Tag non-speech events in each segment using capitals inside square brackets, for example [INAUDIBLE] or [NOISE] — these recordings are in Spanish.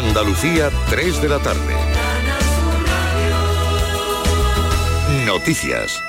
Andalucía, 3 de la tarde. Noticias.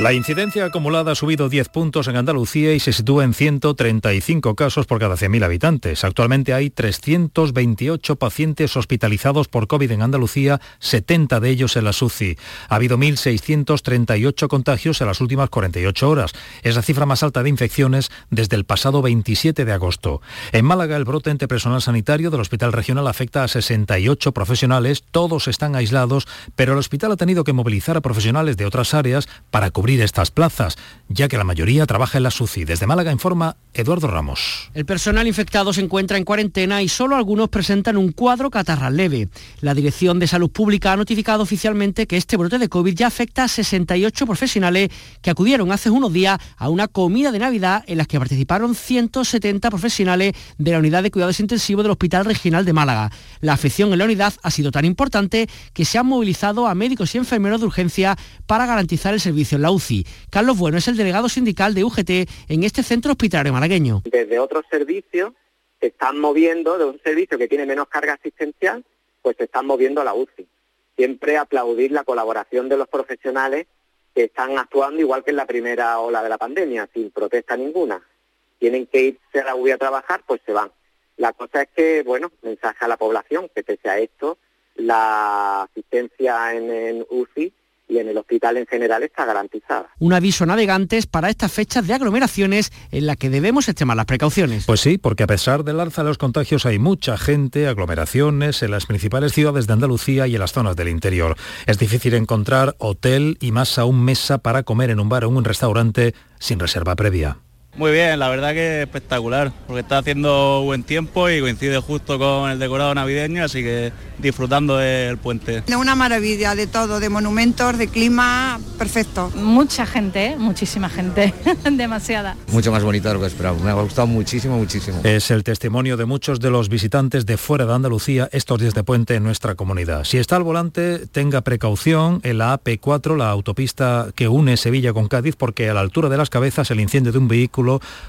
La incidencia acumulada ha subido 10 puntos en Andalucía y se sitúa en 135 casos por cada 100.000 habitantes. Actualmente hay 328 pacientes hospitalizados por COVID en Andalucía, 70 de ellos en la SUCI. Ha habido 1.638 contagios en las últimas 48 horas. Es la cifra más alta de infecciones desde el pasado 27 de agosto. En Málaga, el brote entre personal sanitario del Hospital Regional afecta a 68 profesionales. Todos están aislados, pero el hospital ha tenido que movilizar a profesionales de otras áreas para cubrir estas plazas, ya que la mayoría trabaja en la SUCI. Desde Málaga informa Eduardo Ramos. El personal infectado se encuentra en cuarentena y solo algunos presentan un cuadro catarral leve. La Dirección de Salud Pública ha notificado oficialmente que este brote de COVID ya afecta a 68 profesionales que acudieron hace unos días a una comida de Navidad en la que participaron 170 profesionales de la unidad de cuidados intensivos del Hospital Regional de Málaga. La afección en la unidad ha sido tan importante que se han movilizado a médicos y enfermeros de urgencia para garantizar el servicio en la UCI. Carlos Bueno es el delegado sindical de UGT en este centro hospitalario malagueño. Desde otros servicios se están moviendo, de un servicio que tiene menos carga asistencial, pues se están moviendo a la UCI. Siempre aplaudir la colaboración de los profesionales que están actuando igual que en la primera ola de la pandemia, sin protesta ninguna. Tienen que irse a la UCI a trabajar, pues se van. La cosa es que, bueno, mensaje a la población que pese a esto, la asistencia en, en UCI y en el hospital en general está garantizada. Un aviso a navegantes para estas fechas de aglomeraciones en la que debemos extremar las precauciones. Pues sí, porque a pesar del alza de los contagios hay mucha gente, aglomeraciones en las principales ciudades de Andalucía y en las zonas del interior. Es difícil encontrar hotel y más aún mesa para comer en un bar o un restaurante sin reserva previa. Muy bien, la verdad que espectacular, porque está haciendo buen tiempo y coincide justo con el decorado navideño, así que disfrutando del puente. De una maravilla de todo, de monumentos, de clima, perfecto. Mucha gente, ¿eh? muchísima gente, [LAUGHS] demasiada. Mucho más bonita de lo que esperaba, me ha gustado muchísimo, muchísimo. Es el testimonio de muchos de los visitantes de fuera de Andalucía estos días de puente en nuestra comunidad. Si está al volante, tenga precaución en la AP4, la autopista que une Sevilla con Cádiz, porque a la altura de las cabezas el incendio de un vehículo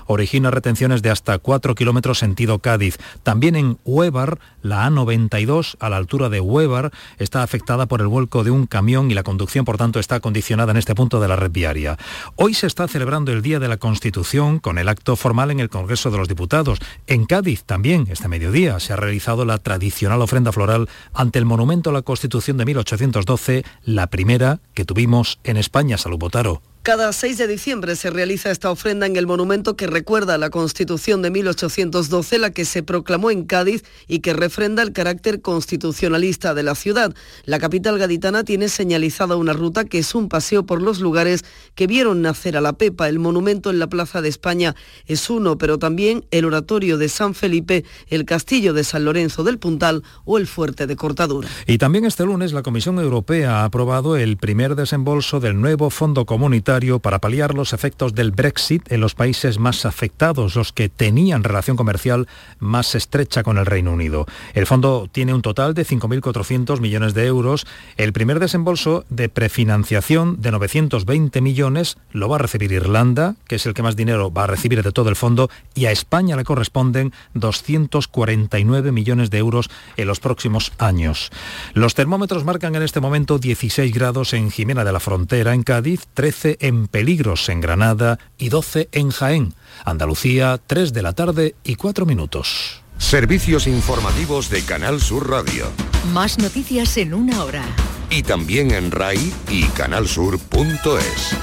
origina retenciones de hasta 4 kilómetros sentido Cádiz. También en Huevar, la A92, a la altura de Huevar, está afectada por el vuelco de un camión y la conducción, por tanto, está condicionada en este punto de la red viaria. Hoy se está celebrando el Día de la Constitución con el acto formal en el Congreso de los Diputados. En Cádiz también, este mediodía, se ha realizado la tradicional ofrenda floral ante el monumento a la Constitución de 1812, la primera que tuvimos en España. Salud, Botaro. Cada 6 de diciembre se realiza esta ofrenda en el monumento que recuerda la Constitución de 1812, la que se proclamó en Cádiz y que refrenda el carácter constitucionalista de la ciudad. La capital gaditana tiene señalizada una ruta que es un paseo por los lugares que vieron nacer a la Pepa. El monumento en la Plaza de España es uno, pero también el oratorio de San Felipe, el castillo de San Lorenzo del Puntal o el fuerte de Cortadura. Y también este lunes la Comisión Europea ha aprobado el primer desembolso del nuevo Fondo Comunitario para paliar los efectos del Brexit en los países más afectados, los que tenían relación comercial más estrecha con el Reino Unido. El fondo tiene un total de 5.400 millones de euros. El primer desembolso de prefinanciación de 920 millones lo va a recibir Irlanda, que es el que más dinero va a recibir de todo el fondo, y a España le corresponden 249 millones de euros en los próximos años. Los termómetros marcan en este momento 16 grados en Jimena de la Frontera, en Cádiz, 13 en Peligros en Granada y 12 en Jaén. Andalucía, 3 de la tarde y 4 minutos. Servicios informativos de Canal Sur Radio. Más noticias en una hora. Y también en RAI y canalsur.es.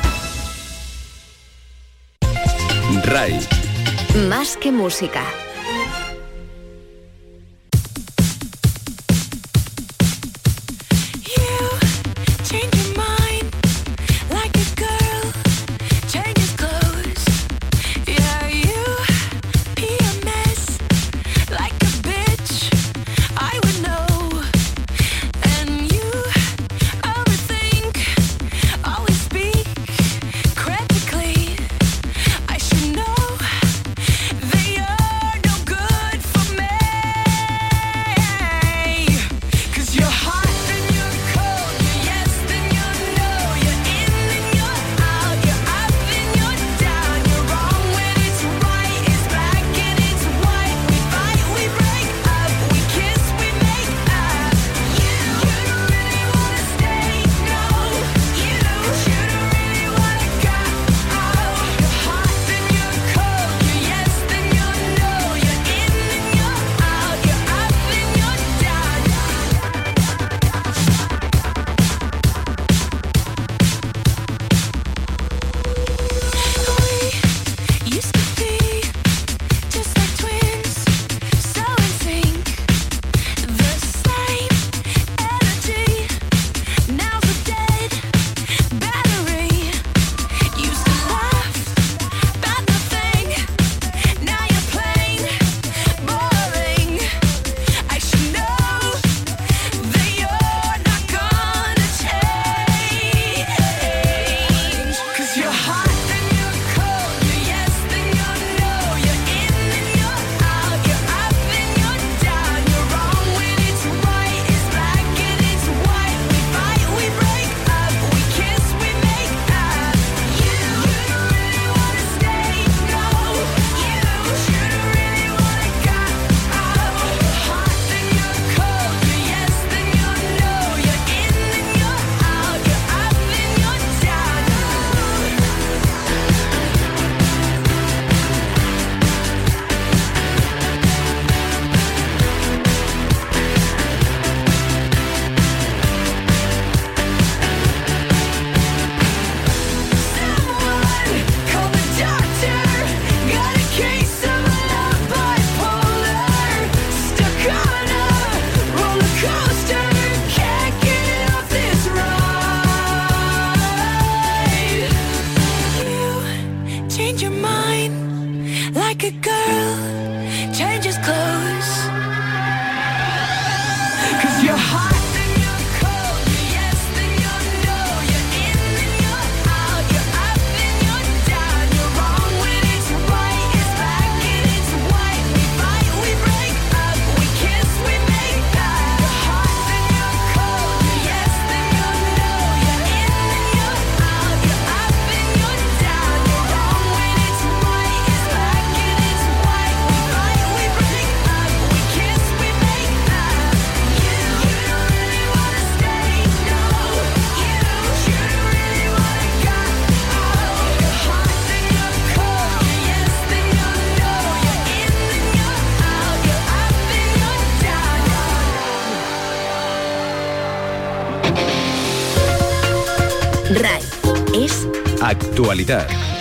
RAI. Más que música. actualidad.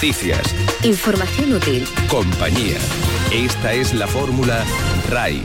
Noticias. Información útil. Compañía. Esta es la fórmula RAI.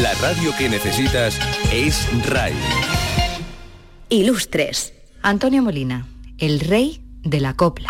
La radio que necesitas es RAI. Ilustres. Antonio Molina, el rey de la copla.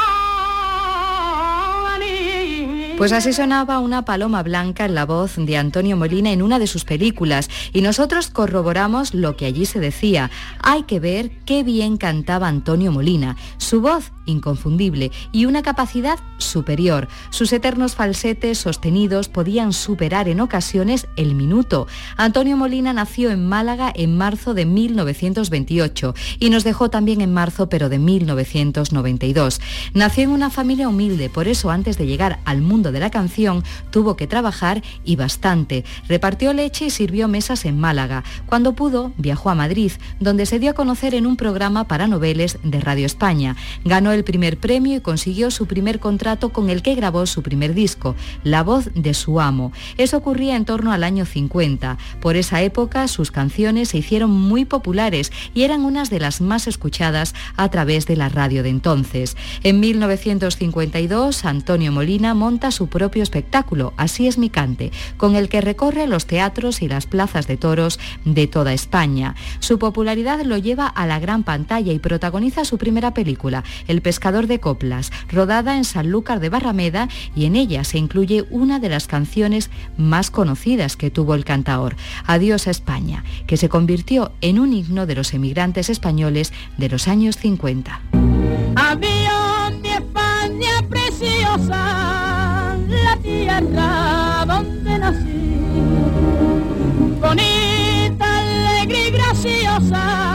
Pues así sonaba una paloma blanca en la voz de Antonio Molina en una de sus películas y nosotros corroboramos lo que allí se decía. Hay que ver qué bien cantaba Antonio Molina. Su voz inconfundible y una capacidad superior. Sus eternos falsetes sostenidos podían superar en ocasiones el minuto. Antonio Molina nació en Málaga en marzo de 1928 y nos dejó también en marzo pero de 1992. Nació en una familia humilde, por eso antes de llegar al mundo de la canción tuvo que trabajar y bastante. Repartió leche y sirvió mesas en Málaga. Cuando pudo, viajó a Madrid, donde se dio a conocer en un programa para noveles de Radio España. Ganó el primer premio y consiguió su primer contrato con el que grabó su primer disco, La voz de su amo. Eso ocurría en torno al año 50. Por esa época sus canciones se hicieron muy populares y eran unas de las más escuchadas a través de la radio de entonces. En 1952, Antonio Molina monta su propio espectáculo, Así es mi cante, con el que recorre los teatros y las plazas de toros de toda España. Su popularidad lo lleva a la gran pantalla y protagoniza su primera película, El pescador de coplas, rodada en Sanlúcar de Barrameda y en ella se incluye una de las canciones más conocidas que tuvo el cantaor, Adiós a España, que se convirtió en un himno de los emigrantes españoles de los años 50. Adiós mi España preciosa, la tierra donde nací, bonita, alegre y graciosa,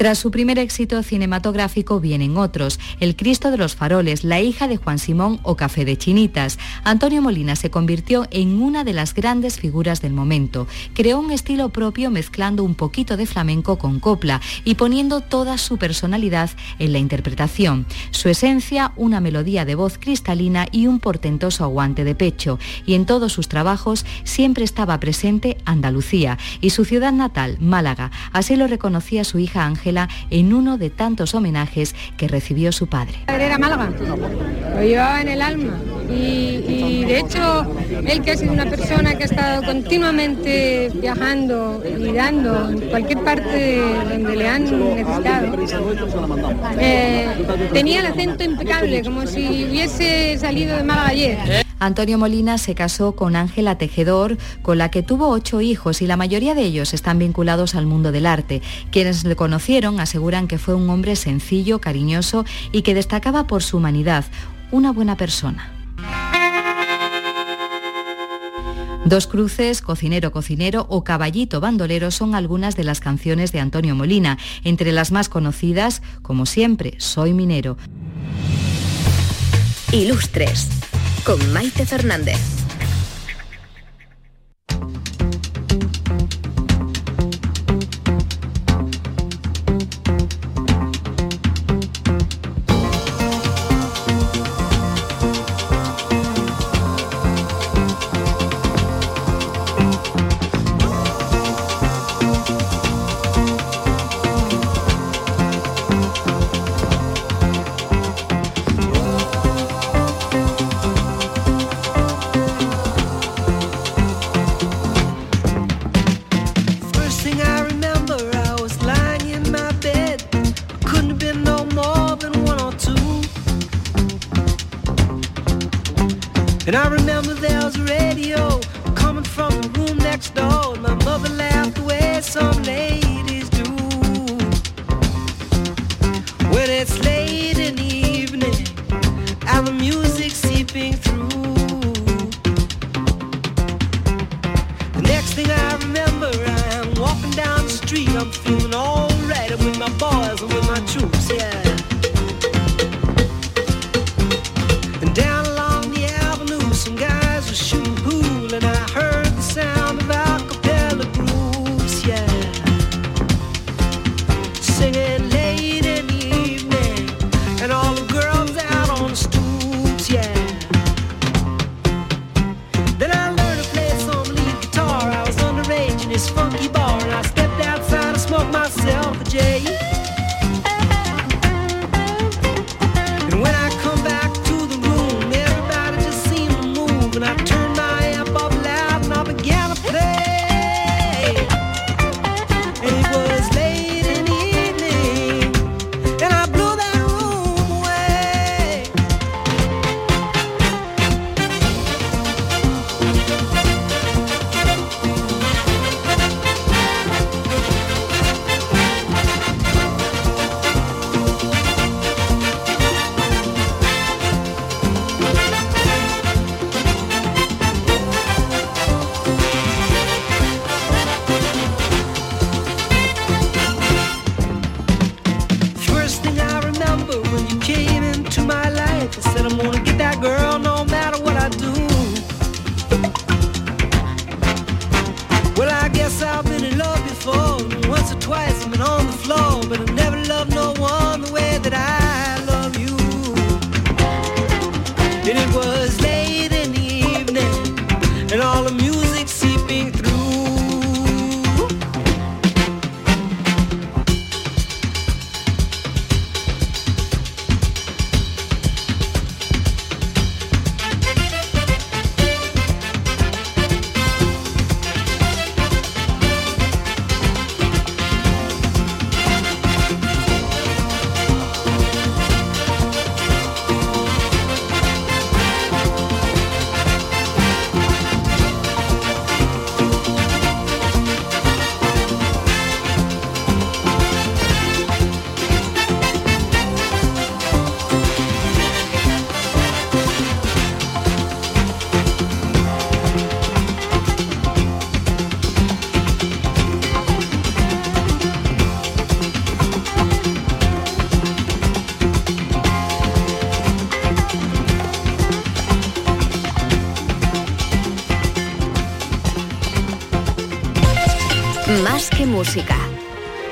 Tras su primer éxito cinematográfico vienen otros, El Cristo de los Faroles, La hija de Juan Simón o Café de Chinitas. Antonio Molina se convirtió en una de las grandes figuras del momento. Creó un estilo propio mezclando un poquito de flamenco con copla y poniendo toda su personalidad en la interpretación. Su esencia, una melodía de voz cristalina y un portentoso aguante de pecho. Y en todos sus trabajos siempre estaba presente Andalucía y su ciudad natal, Málaga. Así lo reconocía su hija Ángela en uno de tantos homenajes que recibió su padre. Era Málaga, lo llevaba en el alma y, de hecho él que ha sido una persona que ha estado continuamente viajando y dando en cualquier parte donde le han necesitado, eh, tenía el acento impecable como si hubiese salido de Málaga ayer. Antonio Molina se casó con Ángela Tejedor, con la que tuvo ocho hijos y la mayoría de ellos están vinculados al mundo del arte. Quienes le conocieron aseguran que fue un hombre sencillo, cariñoso y que destacaba por su humanidad, una buena persona. Dos cruces, cocinero, cocinero o caballito bandolero son algunas de las canciones de Antonio Molina, entre las más conocidas, como siempre, Soy minero. Ilustres con Maite Fernández.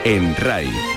En RAI.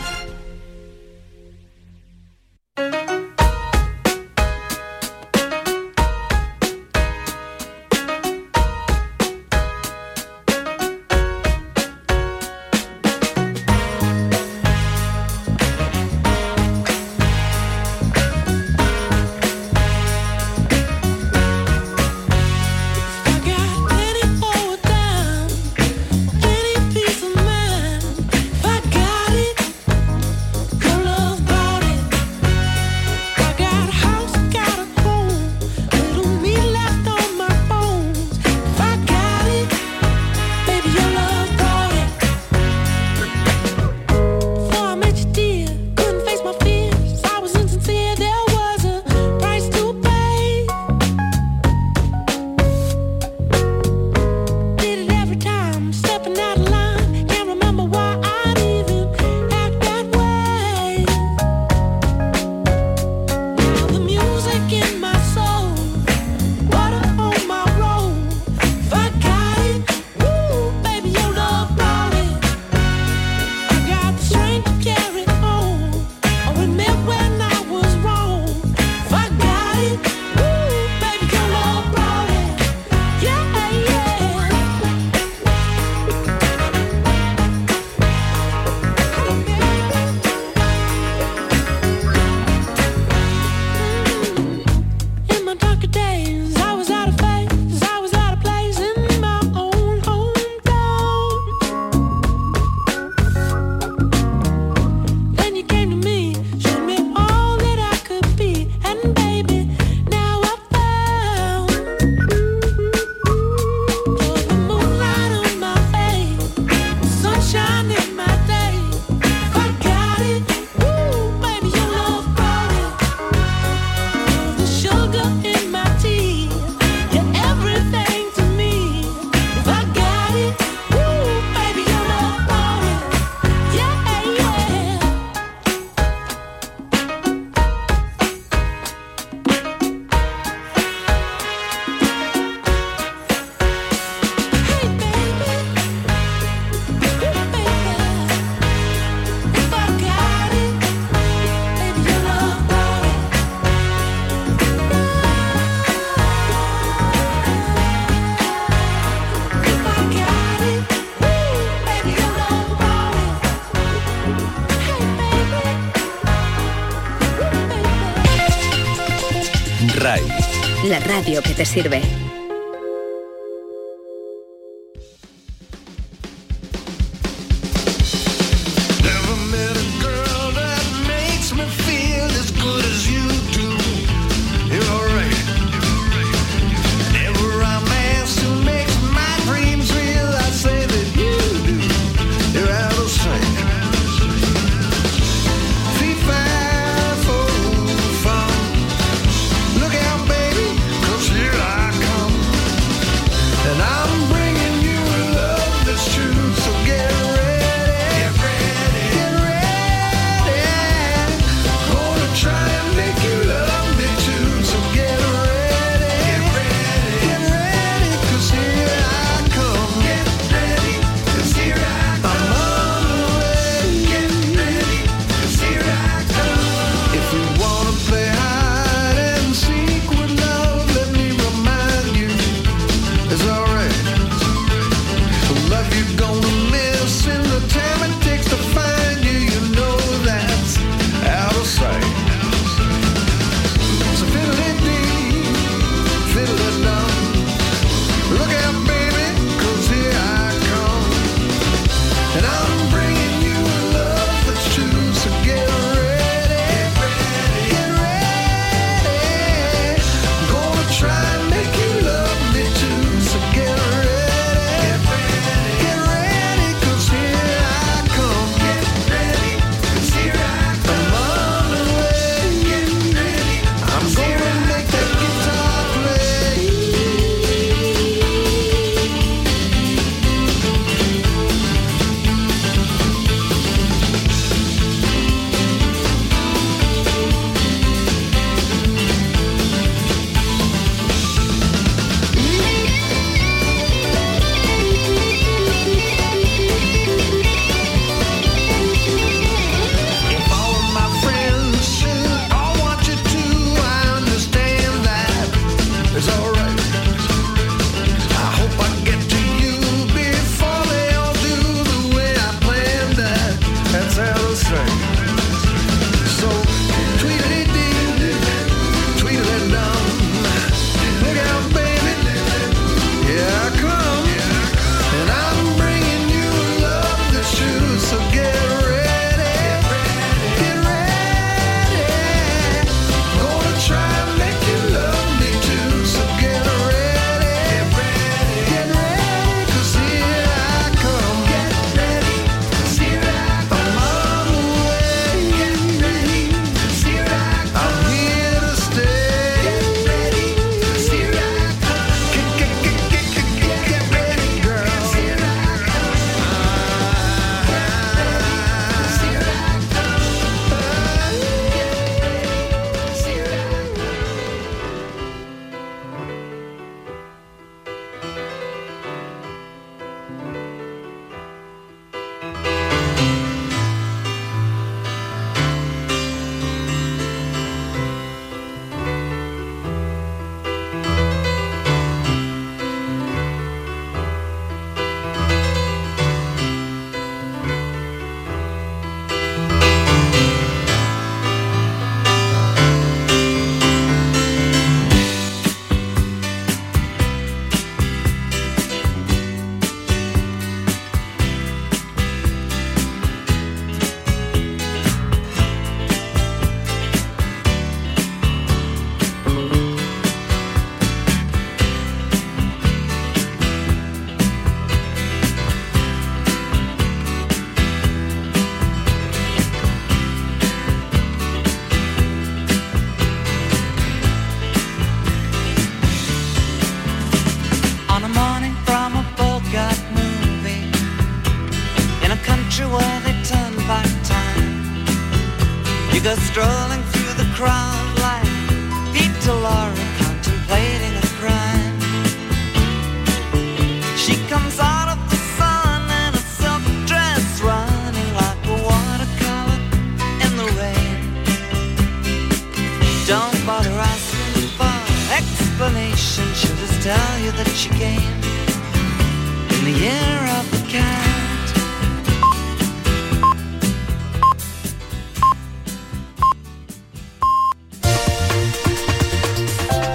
Radio que te sirve.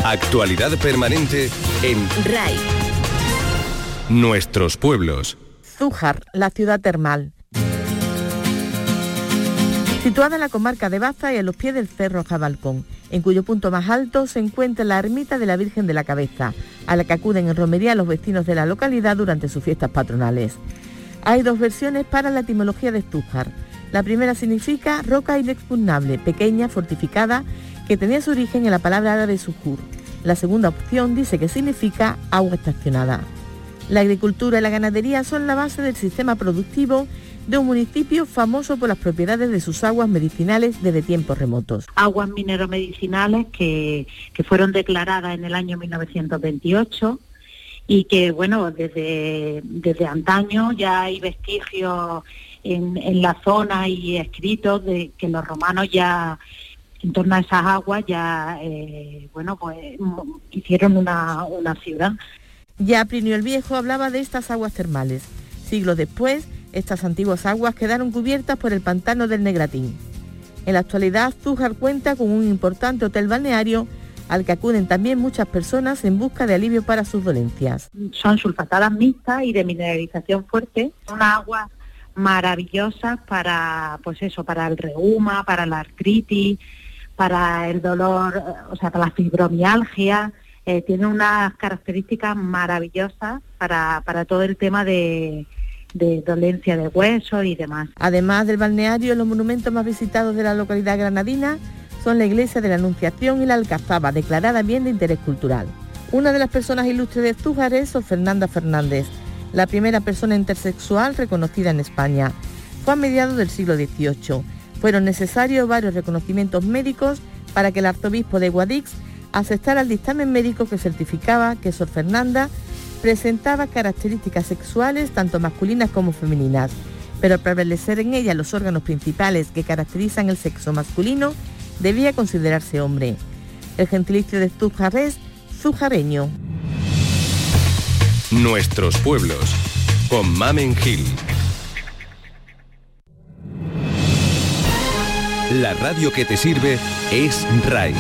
Actualidad permanente en RAI. nuestros pueblos. Zújar, la ciudad termal. Situada en la comarca de Baza y a los pies del Cerro Jabalcón, en cuyo punto más alto se encuentra la ermita de la Virgen de la Cabeza, a la que acuden en romería los vecinos de la localidad durante sus fiestas patronales. Hay dos versiones para la etimología de Zújar. La primera significa roca inexpugnable, pequeña, fortificada, que tenía su origen en la palabra árabe sujur. La segunda opción dice que significa agua estacionada. La agricultura y la ganadería son la base del sistema productivo de un municipio famoso por las propiedades de sus aguas medicinales desde tiempos remotos. aguas mineromedicinales que, que fueron declaradas en el año 1928 y que, bueno, desde, desde antaño ya hay vestigios en, en la zona y escritos de que los romanos ya en torno a esas aguas ya, eh, bueno, pues m- hicieron una, una ciudad. Ya Plinio el Viejo hablaba de estas aguas termales. Siglos después, estas antiguas aguas quedaron cubiertas por el pantano del Negratín. En la actualidad, Zújar cuenta con un importante hotel balneario al que acuden también muchas personas en busca de alivio para sus dolencias. Son sulfatadas mixtas y de mineralización fuerte, son aguas maravillosas para, pues eso, para el reuma, para la artritis, para el dolor, eh, o sea, para la fibromialgia, eh, tiene unas características maravillosas para, para todo el tema de, dolencia de huesos y demás. Además del balneario, los monumentos más visitados de la localidad granadina son la iglesia de la Anunciación y la Alcazaba, declarada bien de interés cultural. Una de las personas ilustres de Zújar es Fernanda Fernández, la primera persona intersexual reconocida en España. Fue a mediados del siglo XVIII. Fueron necesarios varios reconocimientos médicos para que el arzobispo de Guadix aceptara el dictamen médico que certificaba que Sor Fernanda presentaba características sexuales tanto masculinas como femeninas, pero al prevalecer en ella los órganos principales que caracterizan el sexo masculino, debía considerarse hombre. El gentilicio de Zújar es zujareño. Nuestros pueblos. Con Mamen Gil. La radio que te sirve es RAI.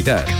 Actualidad.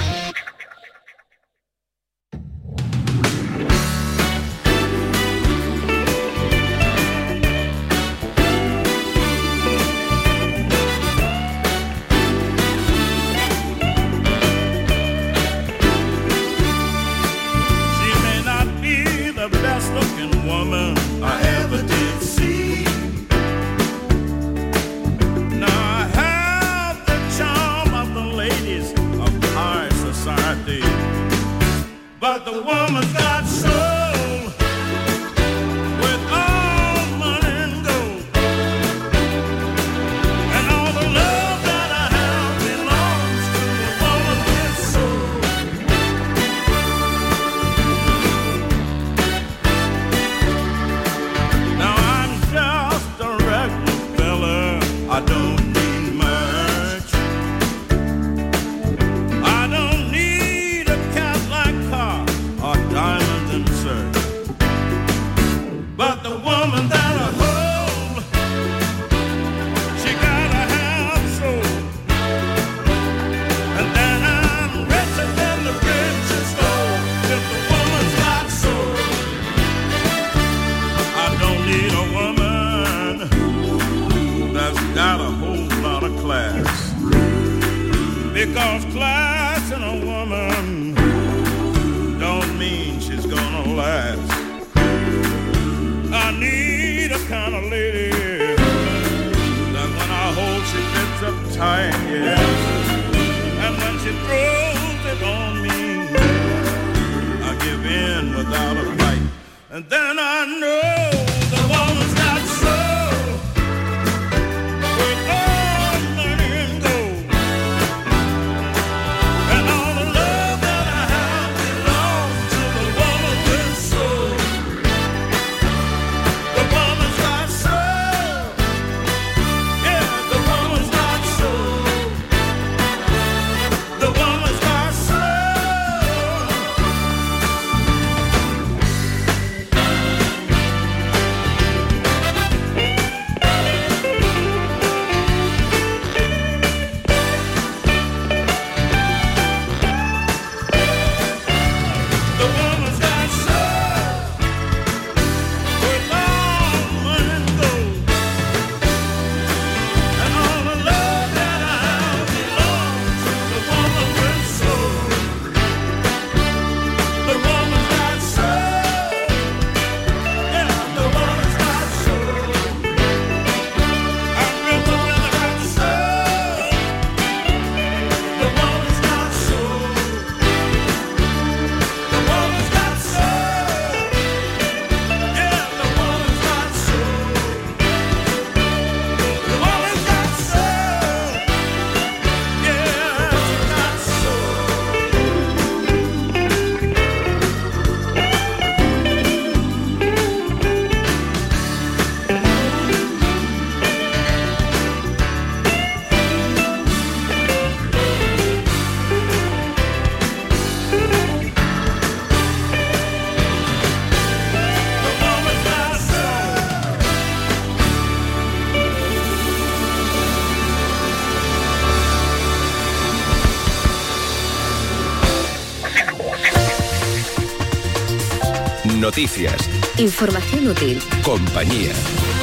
Noticias. Información útil. Compañía.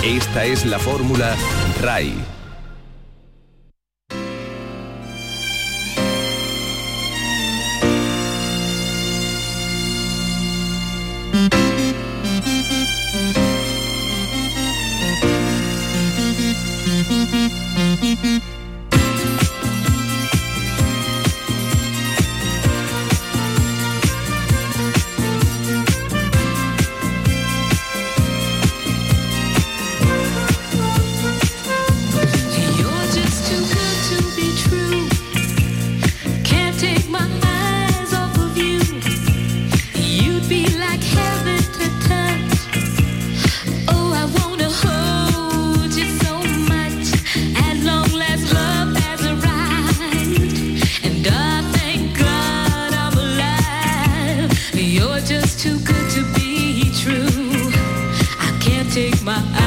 Esta es la fórmula RAI. take my eyes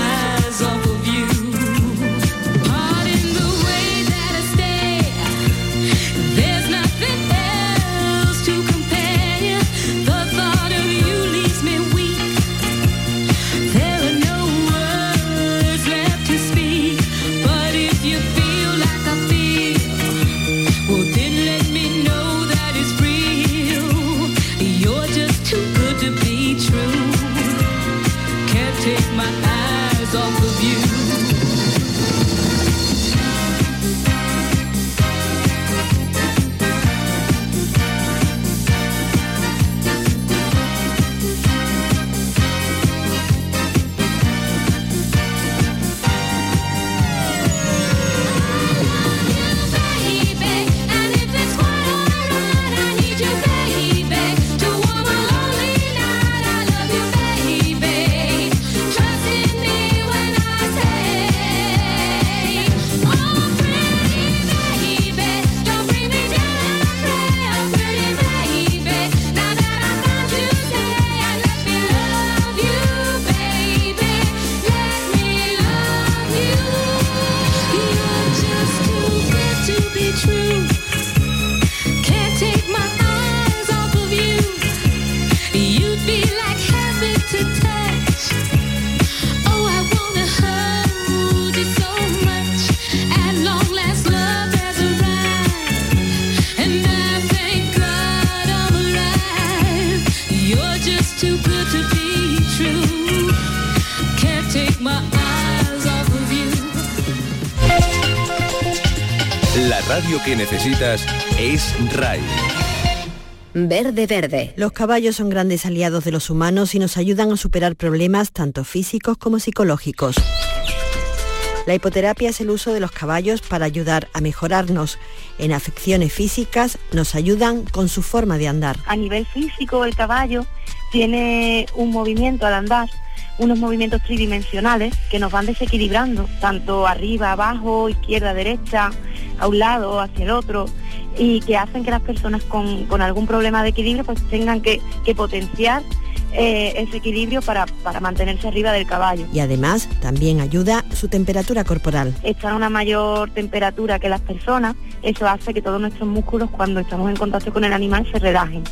que necesitas es RAI. Verde Verde. Los caballos son grandes aliados de los humanos y nos ayudan a superar problemas tanto físicos como psicológicos. La hipoterapia es el uso de los caballos para ayudar a mejorarnos. En afecciones físicas nos ayudan con su forma de andar. A nivel físico, el caballo tiene un movimiento al andar, unos movimientos tridimensionales que nos van desequilibrando, tanto arriba, abajo, izquierda, derecha, a un lado, hacia el otro, y que hacen que las personas con, con algún problema de equilibrio pues tengan que, que potenciar eh, ese equilibrio para, para mantenerse arriba del caballo. Y además también ayuda su temperatura corporal. Estar a una mayor temperatura que las personas, eso hace que todos nuestros músculos cuando estamos en contacto con el animal se relajen.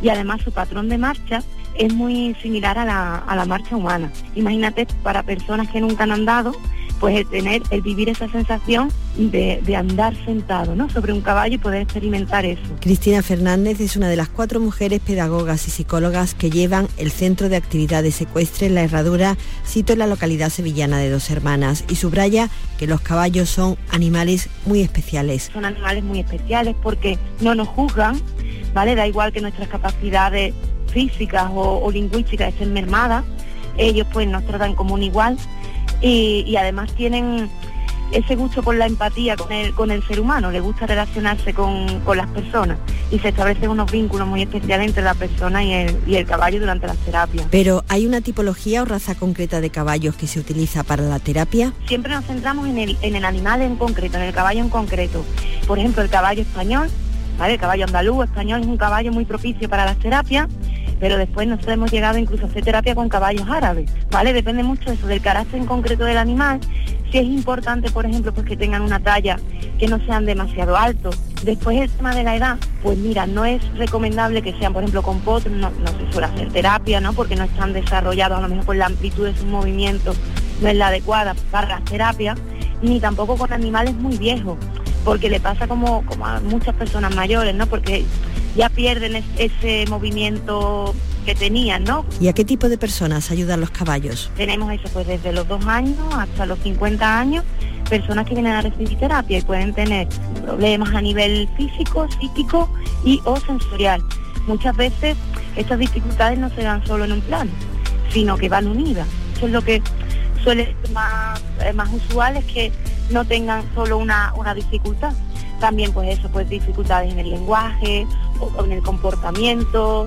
Y además su patrón de marcha es muy similar a la, a la marcha humana. Imagínate para personas que nunca han andado, pues el tener, el vivir esa sensación de, de andar sentado ¿no? sobre un caballo y poder experimentar eso. Cristina Fernández es una de las cuatro mujeres pedagogas y psicólogas que llevan el Centro de Actividades Ecuestres La Herradura, sito en la localidad sevillana de Dos Hermanas, y subraya que los caballos son animales muy especiales. Son animales muy especiales porque no nos juzgan, ¿vale? Da igual que nuestras capacidades físicas o, o lingüísticas estén mermadas, ellos pues nos tratan como un igual y, y además tienen ese gusto por la empatía con el, con el ser humano, le gusta relacionarse con, con las personas y se establecen unos vínculos muy especiales entre la persona y el, y el caballo durante las terapias. Pero ¿hay una tipología o raza concreta de caballos que se utiliza para la terapia? Siempre nos centramos en el, en el animal en concreto, en el caballo en concreto. Por ejemplo, el caballo español, ¿vale? el caballo andaluz, español es un caballo muy propicio para las terapias pero después nosotros hemos llegado incluso a hacer terapia con caballos árabes, ¿vale? Depende mucho eso, del carácter en concreto del animal. Si es importante, por ejemplo, pues que tengan una talla que no sean demasiado altos. Después el tema de la edad, pues mira, no es recomendable que sean, por ejemplo, con potros, no, se suele hacer terapia, ¿no? Porque no están desarrollados, a lo mejor por la amplitud de sus movimientos no es la adecuada para las terapias, ni tampoco con animales muy viejos, porque le pasa como, como a muchas personas mayores, ¿no? Porque ya pierden es- ese movimiento que tenían, ¿no? ¿Y a qué tipo de personas ayudan los caballos? Tenemos eso pues desde los dos años hasta los 50 años, personas que vienen a recibir terapia y pueden tener problemas a nivel físico, psíquico y o sensorial. Muchas veces estas dificultades no se dan solo en un plano, sino que van unidas. Eso es lo que suele ser más, eh, más usual, es que no tengan solo una, una dificultad. También pues eso, pues dificultades en el lenguaje, en el comportamiento,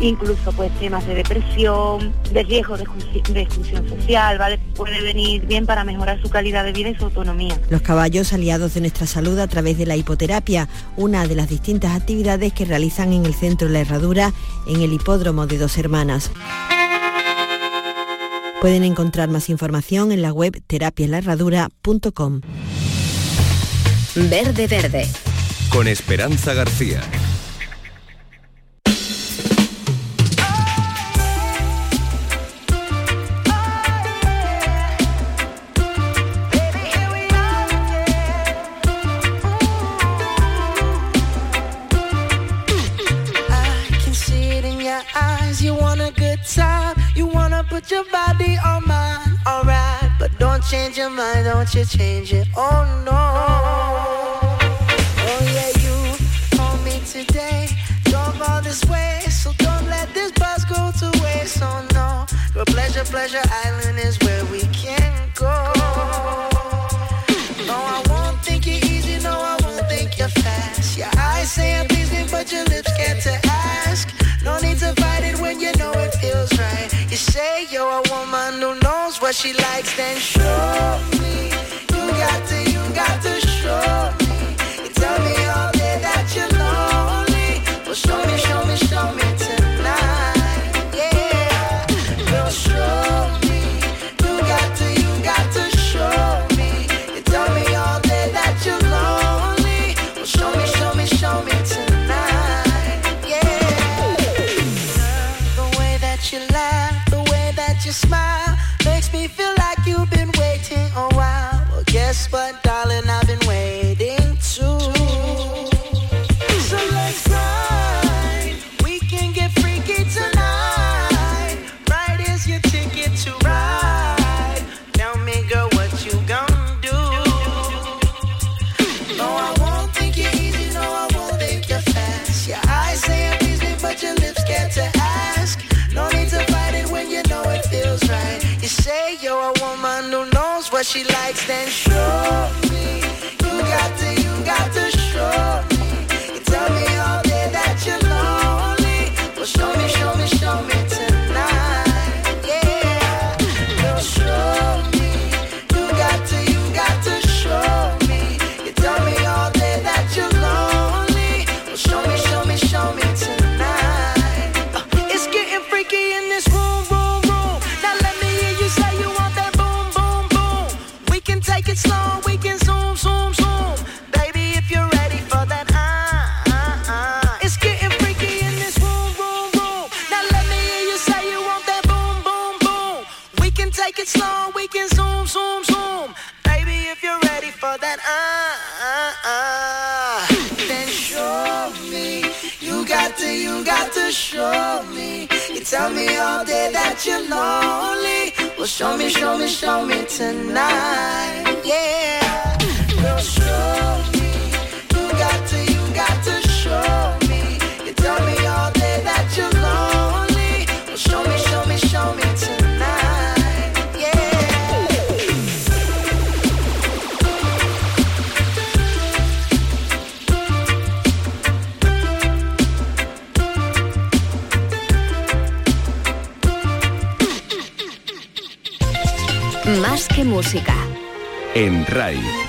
incluso pues temas de depresión, de riesgo de, de exclusión social, ¿vale? Puede venir bien para mejorar su calidad de vida y su autonomía. Los caballos aliados de nuestra salud a través de la hipoterapia, una de las distintas actividades que realizan en el centro La Herradura, en el hipódromo de Dos Hermanas. Pueden encontrar más información en la web terapiaslaherradura.com. Verde Verde. Con Esperanza García. Put your body on mine. Alright, but don't change your mind. Don't you change it. Oh no. Oh yeah, you told me today. Drove all this way, so don't let this bus go to waste. Oh no. Your pleasure, pleasure island is where we what she likes, then show me. You got to, you got to show me. You tell me all day that you're lonely. Well, show me, extension. Tell me all day that you're lonely. Well, show me, show me, show me tonight. Yeah, girl, show me. música. En RAI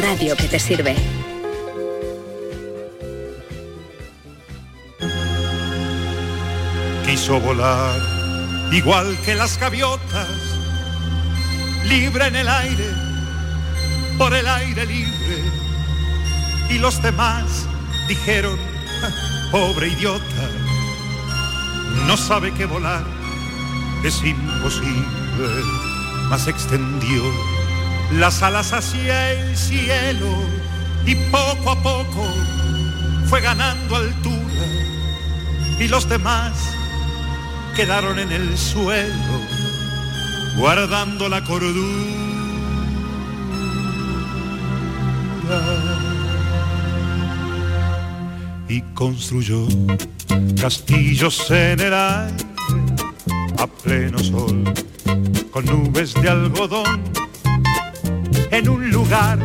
radio que te sirve. quiso volar, igual que las gaviotas, libre en el aire, por el aire libre. Y los demás dijeron, "Ah, pobre idiota, no sabe que volar es imposible, mas extendió las alas hacia el cielo y poco a poco fue ganando altura y los demás quedaron en el suelo, guardando la cordura. Y construyó castillos en el aire, a pleno sol, con nubes de algodón, en un lugar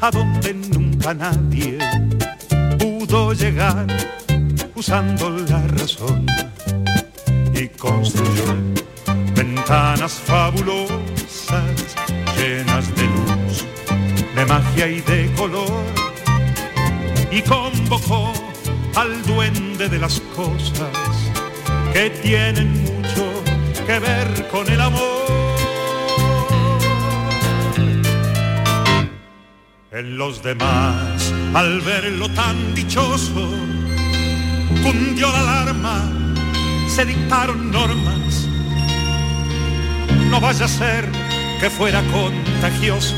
a donde nunca nadie pudo llegar usando la razón y construyó ventanas fabulosas llenas de luz, de magia y de color y convocó al duende de las cosas que tienen mucho que ver con el amor. En los demás, al verlo tan dichoso, cundió la alarma, se dictaron normas. No vaya a ser que fuera contagioso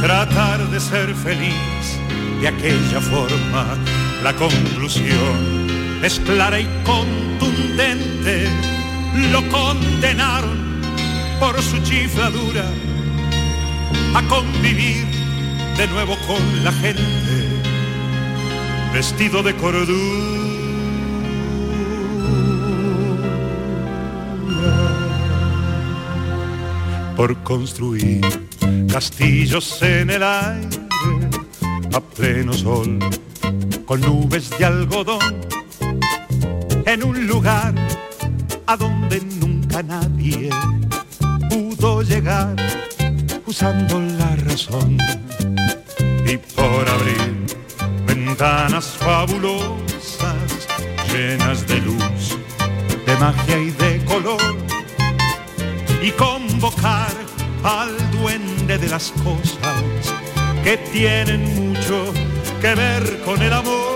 tratar de ser feliz de aquella forma. La conclusión es clara y contundente. Lo condenaron por su chifladura a convivir de nuevo con la gente, vestido de cordura. Por construir castillos en el aire, a pleno sol, con nubes de algodón, en un lugar a donde nunca nadie pudo llegar usando la razón y por abrir ventanas fabulosas llenas de luz, de magia y de color y convocar al duende de las cosas que tienen mucho que ver con el amor.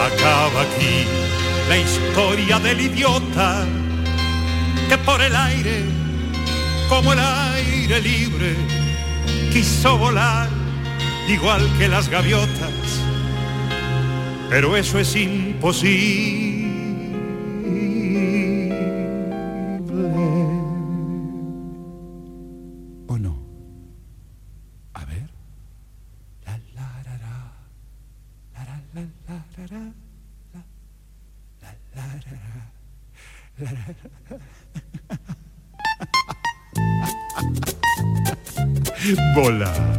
Acaba aquí la historia del idiota que por el aire, como el aire libre, quiso volar igual que las gaviotas, pero eso es imposible. Ra.